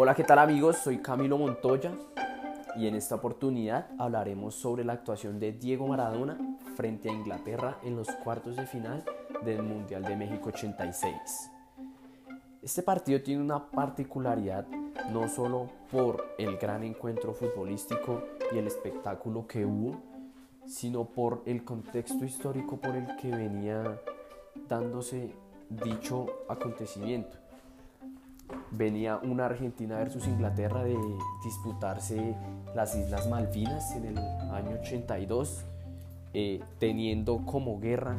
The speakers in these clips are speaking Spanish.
Hola, ¿qué tal amigos? Soy Camilo Montoya y en esta oportunidad hablaremos sobre la actuación de Diego Maradona frente a Inglaterra en los cuartos de final del Mundial de México 86. Este partido tiene una particularidad no solo por el gran encuentro futbolístico y el espectáculo que hubo, sino por el contexto histórico por el que venía dándose dicho acontecimiento venía una Argentina versus Inglaterra de disputarse las Islas Malvinas en el año 82, eh, teniendo como guerra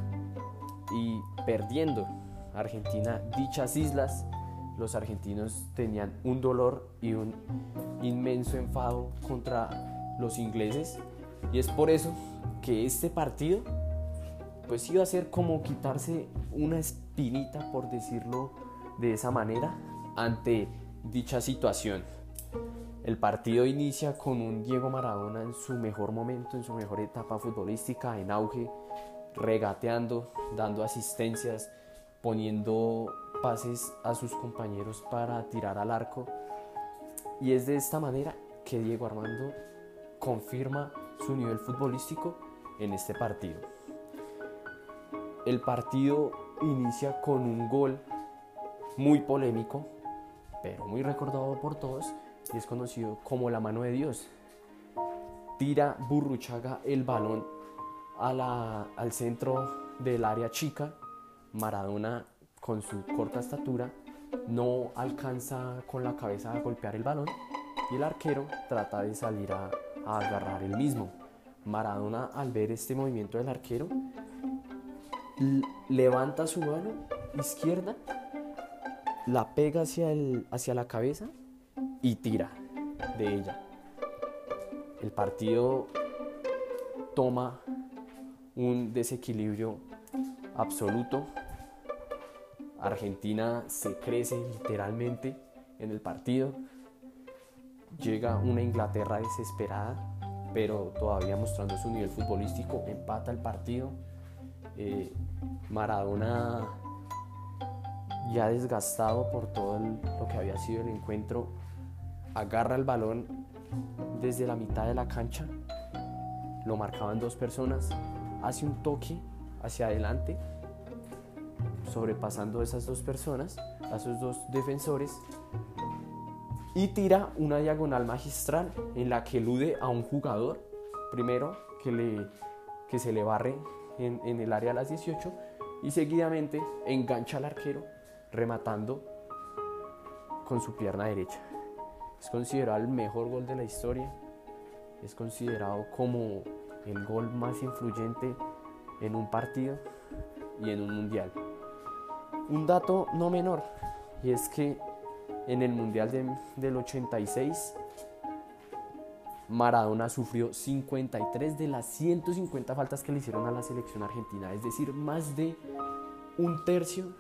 y perdiendo Argentina dichas islas. Los argentinos tenían un dolor y un inmenso enfado contra los ingleses y es por eso que este partido pues iba a ser como quitarse una espinita por decirlo de esa manera ante dicha situación. El partido inicia con un Diego Maradona en su mejor momento, en su mejor etapa futbolística, en auge, regateando, dando asistencias, poniendo pases a sus compañeros para tirar al arco. Y es de esta manera que Diego Armando confirma su nivel futbolístico en este partido. El partido inicia con un gol muy polémico pero muy recordado por todos y es conocido como la mano de Dios. Tira Burruchaga el balón al centro del área chica. Maradona con su corta estatura no alcanza con la cabeza a golpear el balón y el arquero trata de salir a, a agarrar el mismo. Maradona al ver este movimiento del arquero levanta su mano izquierda la pega hacia, el, hacia la cabeza y tira de ella. El partido toma un desequilibrio absoluto. Argentina se crece literalmente en el partido. Llega una Inglaterra desesperada, pero todavía mostrando su nivel futbolístico, empata el partido. Eh, Maradona ya desgastado por todo lo que había sido el encuentro, agarra el balón desde la mitad de la cancha, lo marcaban dos personas, hace un toque hacia adelante, sobrepasando esas dos personas, a esos dos defensores, y tira una diagonal magistral en la que elude a un jugador, primero que, le, que se le barre en, en el área a las 18, y seguidamente engancha al arquero rematando con su pierna derecha. Es considerado el mejor gol de la historia. Es considerado como el gol más influyente en un partido y en un mundial. Un dato no menor, y es que en el mundial del 86, Maradona sufrió 53 de las 150 faltas que le hicieron a la selección argentina, es decir, más de un tercio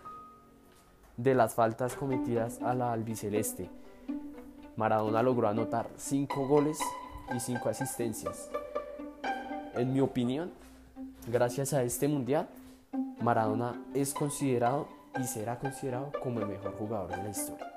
de las faltas cometidas a la albiceleste. Maradona logró anotar 5 goles y 5 asistencias. En mi opinión, gracias a este mundial, Maradona es considerado y será considerado como el mejor jugador de la historia.